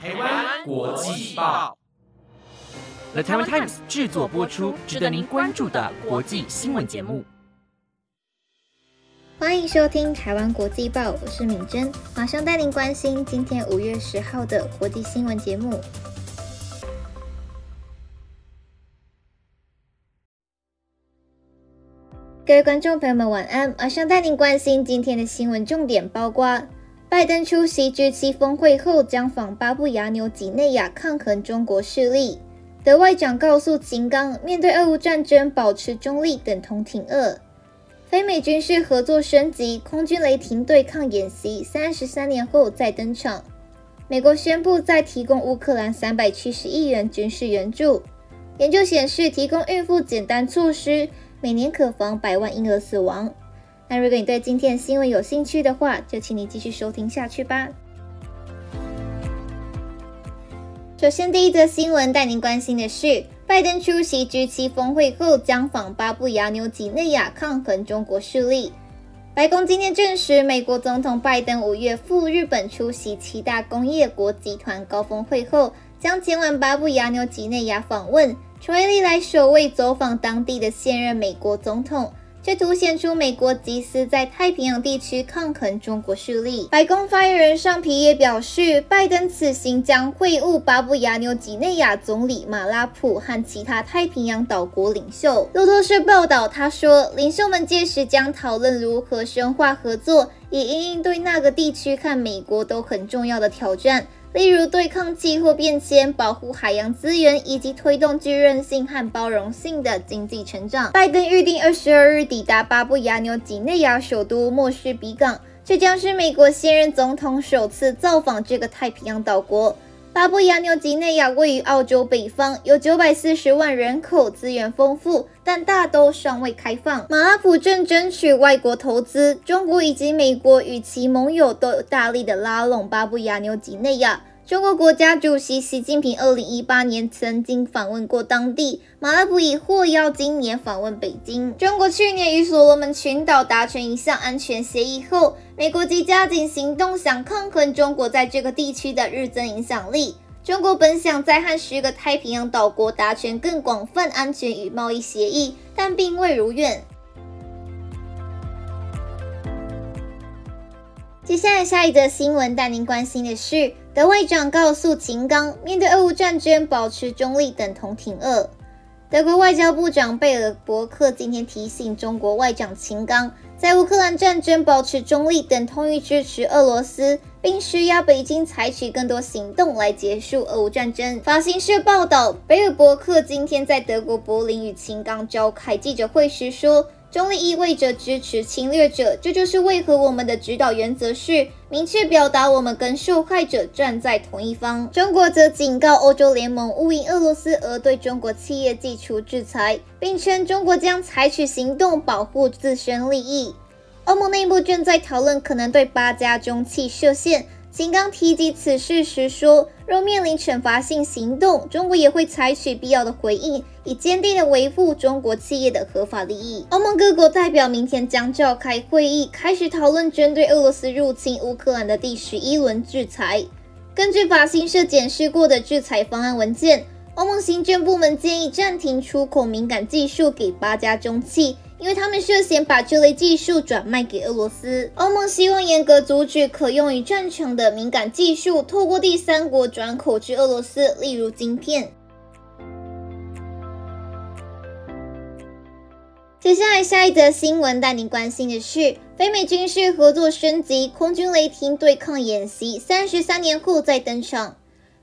台湾国际报，The Taiwan Times 制作播出，值得您关注的国际新闻节目。欢迎收听台湾国际报，我是敏珍，马上带您关心今天五月十号的国际新闻节目。各位观众朋友们，晚安！马上带您关心今天的新闻重点，包括。拜登出席 G7 峰会后将访巴布亚纽几内亚，抗衡中国势力。德外长告诉秦刚，面对俄乌战争，保持中立等同挺俄。非美军事合作升级，空军雷霆对抗演习三十三年后再登场。美国宣布再提供乌克兰三百七十亿元军事援助。研究显示，提供孕妇简单措施，每年可防百万婴儿死亡。那如果你对今天的新闻有兴趣的话，就请你继续收听下去吧。首先，第一则新闻带您关心的是，拜登出席 G7 峰会后将访巴布亚纽几内亚，抗衡中国势力。白宫今天证实，美国总统拜登五月赴日本出席七大工业国集团高峰会后，将前往巴布亚纽几内亚访问，成为历来首位走访当地的现任美国总统。这凸显出美国集思在太平洋地区抗衡中国势力。白宫发言人尚皮也表示，拜登此行将会晤巴布亚纽几内亚总理马拉普和其他太平洋岛国领袖。路透社报道，他说，领袖们届时将讨论如何深化合作，以应对那个地区和美国都很重要的挑战。例如对抗气候变迁、保护海洋资源以及推动具韧性和包容性的经济成长。拜登预定二十二日抵达巴布亚纽几内亚首都莫斯比港，这将是美国现任总统首次造访这个太平洋岛国。巴布亚纽几内亚位于澳洲北方，有九百四十万人口，资源丰富，但大都尚未开放。马拉普正争取外国投资，中国以及美国与其盟友都有大力的拉拢巴布亚纽几内亚。中国国家主席习近平二零一八年曾经访问过当地，马拉普已获邀今年访问北京。中国去年与所罗门群岛达成一项安全协议后，美国即加紧行动，想抗衡中国在这个地区的日增影响力。中国本想再和十个太平洋岛国达成更广泛安全与贸易协议，但并未如愿。接下来，下一则新闻带您关心的是。德外长告诉秦刚，面对俄乌战争，保持中立等同挺俄。德国外交部长贝尔伯克今天提醒中国外长秦刚，在乌克兰战争保持中立等同于支持俄罗斯，并施压北京采取更多行动来结束俄乌战争。法新社报道，贝尔伯克今天在德国柏林与秦刚召开记者会时说。中立意味着支持侵略者，这就是为何我们的指导原则是明确表达我们跟受害者站在同一方。中国则警告欧洲联盟勿因俄罗斯而对中国企业寄出制裁，并称中国将采取行动保护自身利益。欧盟内部正在讨论可能对八家中企设限。秦刚提及此事时说：“若面临惩罚性行动，中国也会采取必要的回应，以坚定地维护中国企业的合法利益。”欧盟各国代表明天将召开会议，开始讨论针对俄罗斯入侵乌克兰的第十一轮制裁。根据法新社检视过的制裁方案文件，欧盟行政部门建议暂停出口敏感技术给八家中企。因为他们涉嫌把这类技术转卖给俄罗斯，欧盟希望严格阻止可用于战场的敏感技术透过第三国转口至俄罗斯，例如晶片。接下来，下一则新闻带您关心的是，非美军事合作升级，空军雷霆对抗演习三十三年后再登场。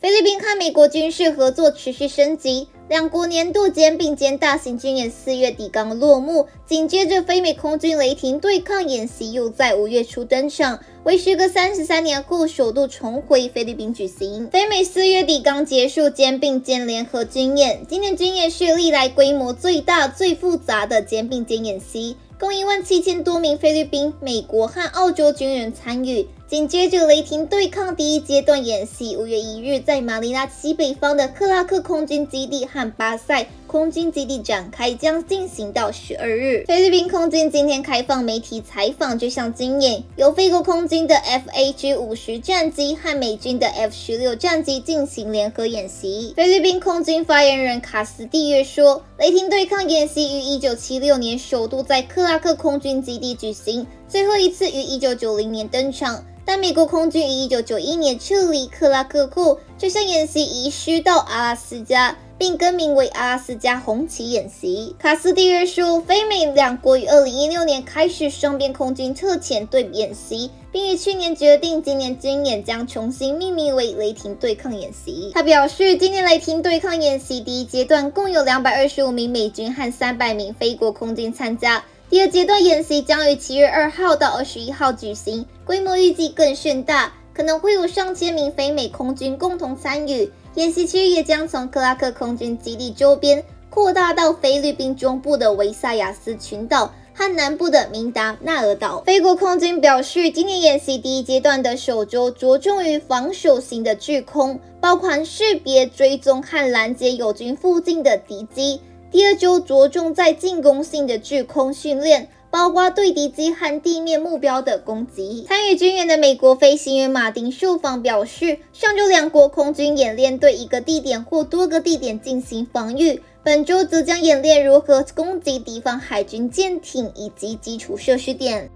菲律宾和美国军事合作持续升级。两国年度肩并肩大型军演四月底刚落幕，紧接着非美空军雷霆对抗演习又在五月初登场，为时隔三十三年后首度重回菲律宾举行。非美四月底刚结束肩并肩联合军演，今年军演是历来规模最大、最复杂的肩并肩演习，共一万七千多名菲律宾、美国和澳洲军人参与。紧接着，雷霆对抗第一阶段演习，五月一日在马尼拉西北方的克拉克空军基地和巴塞。空军基地展开，将进行到十二日。菲律宾空军今天开放媒体采访这项经验，由菲国空军的 FAG 五十战机和美军的 F 十六战机进行联合演习。菲律宾空军发言人卡斯蒂约说，雷霆对抗演习于一九七六年首度在克拉克空军基地举行，最后一次于一九九零年登场。但美国空军于一九九一年撤离克拉克库，这项演习移师到阿拉斯加，并更名为阿拉斯加红旗演习。卡斯蒂约说，非美两国于二零一六年开始双边空军特遣队演习，并于去年决定今年军演将重新命名为雷霆对抗演习。他表示，今年雷霆对抗演习第一阶段共有两百二十五名美军和三百名非国空军参加。第二阶段演习将于七月二号到二十一号举行，规模预计更盛大，可能会有上千名非美空军共同参与。演习区也将从克拉克空军基地周边扩大到菲律宾中部的维萨亚斯群岛和南部的明达纳尔岛。菲国空军表示，今年演习第一阶段的首周着重于防守型的制空，包括识别、追踪和拦截友军附近的敌机。第二周着重在进攻性的制空训练，包括对敌机和地面目标的攻击。参与军演的美国飞行员马丁受访表示，上周两国空军演练对一个地点或多个地点进行防御，本周则将演练如何攻击敌方海军舰艇以及基础设施点。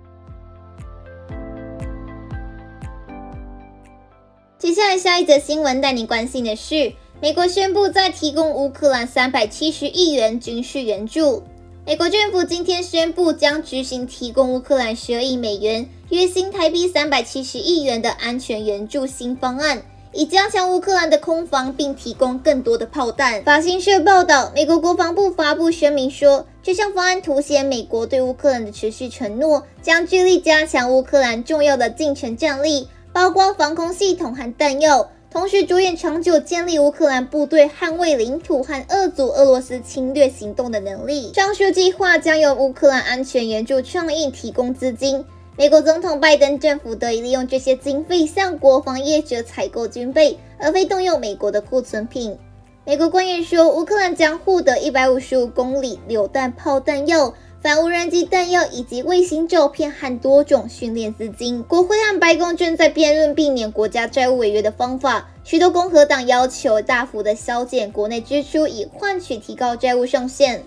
接下来下一则新闻带你关心的是。美国宣布再提供乌克兰三百七十亿元军事援助。美国政府今天宣布将执行提供乌克兰十二亿美元（约新台币三百七十亿元）的安全援助新方案，以加强乌克兰的空防，并提供更多的炮弹。法新社报道，美国国防部发布声明说，这项方案凸显美国对乌克兰的持续承诺，将致力加强乌克兰重要的近程战力，包括防空系统和弹药。同时，着眼长久建立乌克兰部队捍卫领土和遏阻俄罗斯侵略行动的能力。上述计划将由乌克兰安全援助创意提供资金。美国总统拜登政府得以利用这些经费向国防业者采购军备，而非动用美国的库存品。美国官员说，乌克兰将获得一百五十五公里榴弹炮弹药。反无人机弹药以及卫星照片和多种训练资金。国会和白宫正在辩论避免国家债务违约的方法。许多共和党要求大幅的削减国内支出，以换取提高债务上限。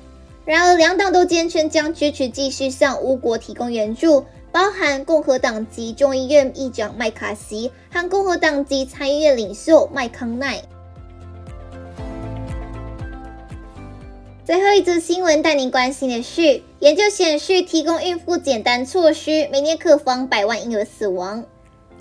然而，两党都坚称将支持继续向乌国提供援助，包含共和党籍众议院议长麦卡锡和共和党籍参议院领袖麦康奈。最后一则新闻带您关心的是，研究显示，提供孕妇简单措施，每年可防百万婴儿死亡。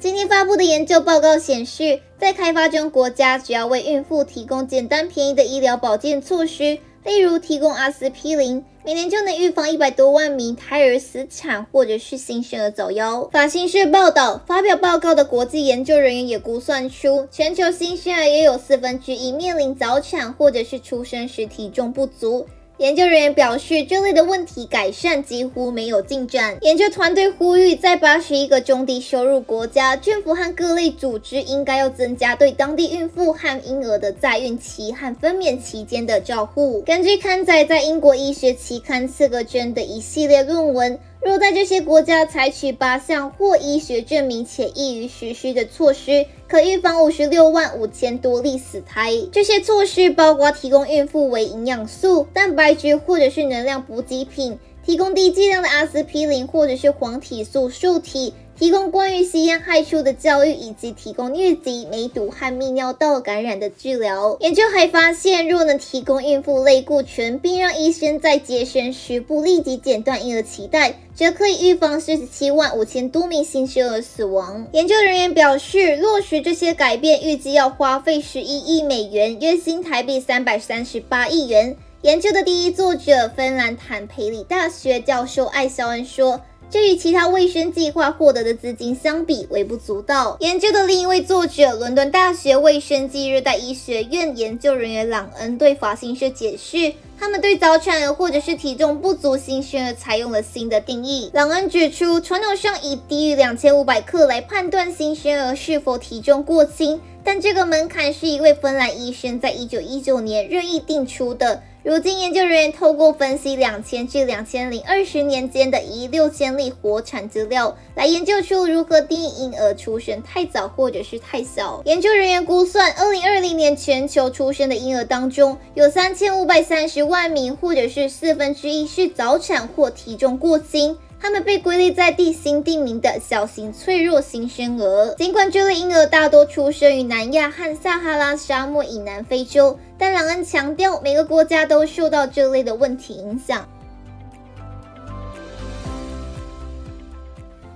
今天发布的研究报告显示，在开发中国家，只要为孕妇提供简单便宜的医疗保健措施。例如，提供阿司匹林，每年就能预防一百多万名胎儿死产或者是新生儿早夭。法新社报道，发表报告的国际研究人员也估算出，全球新生儿也有四分之一面临早产或者是出生时体重不足。研究人员表示，这类的问题改善几乎没有进展。研究团队呼吁，在八十一个中低收入国家，政府和各类组织应该要增加对当地孕妇和婴儿的在孕期和分娩期间的照护。根据刊载在英国医学期刊《刺格针》的一系列论文。若在这些国家采取八项或医学证明且易于实施的措施，可预防五十六万五千多例死胎。这些措施包括提供孕妇为营养素、蛋白质或者是能量补给品，提供低剂量的阿司匹林或者是黄体素受体。提供关于吸烟害处的教育，以及提供疟疾、梅毒和泌尿道感染的治疗。研究还发现，若能提供孕妇类固醇，并让医生在接生时不立即剪断婴儿脐带，则可以预防四十七万五千多名新生儿死亡。研究人员表示，落实这些改变预计要花费十一亿美元，约新台币三百三十八亿元。研究的第一作者，芬兰坦培里大学教授艾肖恩说。这与其他卫生计划获得的资金相比微不足道。研究的另一位作者，伦敦大学卫生暨热带医学院研究人员朗恩对法新社解释，他们对早产儿或者是体重不足新生儿采用了新的定义。朗恩指出，传统上以低于两千五百克来判断新生儿是否体重过轻，但这个门槛是一位芬兰医生在一九一九年任意定出的。如今，研究人员透过分析两千至两千零二十年间的一六千例活产资料，来研究出如何定义婴儿出生太早或者是太小。研究人员估算，二零二零年全球出生的婴儿当中，有三千五百三十万名，或者是四分之一是早产或体重过轻。他们被归类在地心地名的小型脆弱新生儿。尽管这类婴儿大多出生于南亚和撒哈拉沙漠以南非洲，但朗恩强调，每个国家都受到这类的问题影响。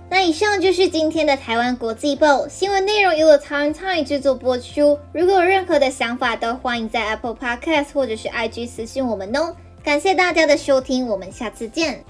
那以上就是今天的台湾国际报新闻内容，由我曹仁参与制作播出。如果有任何的想法，都欢迎在 Apple Podcast 或者是 IG 私信我们哦。感谢大家的收听，我们下次见。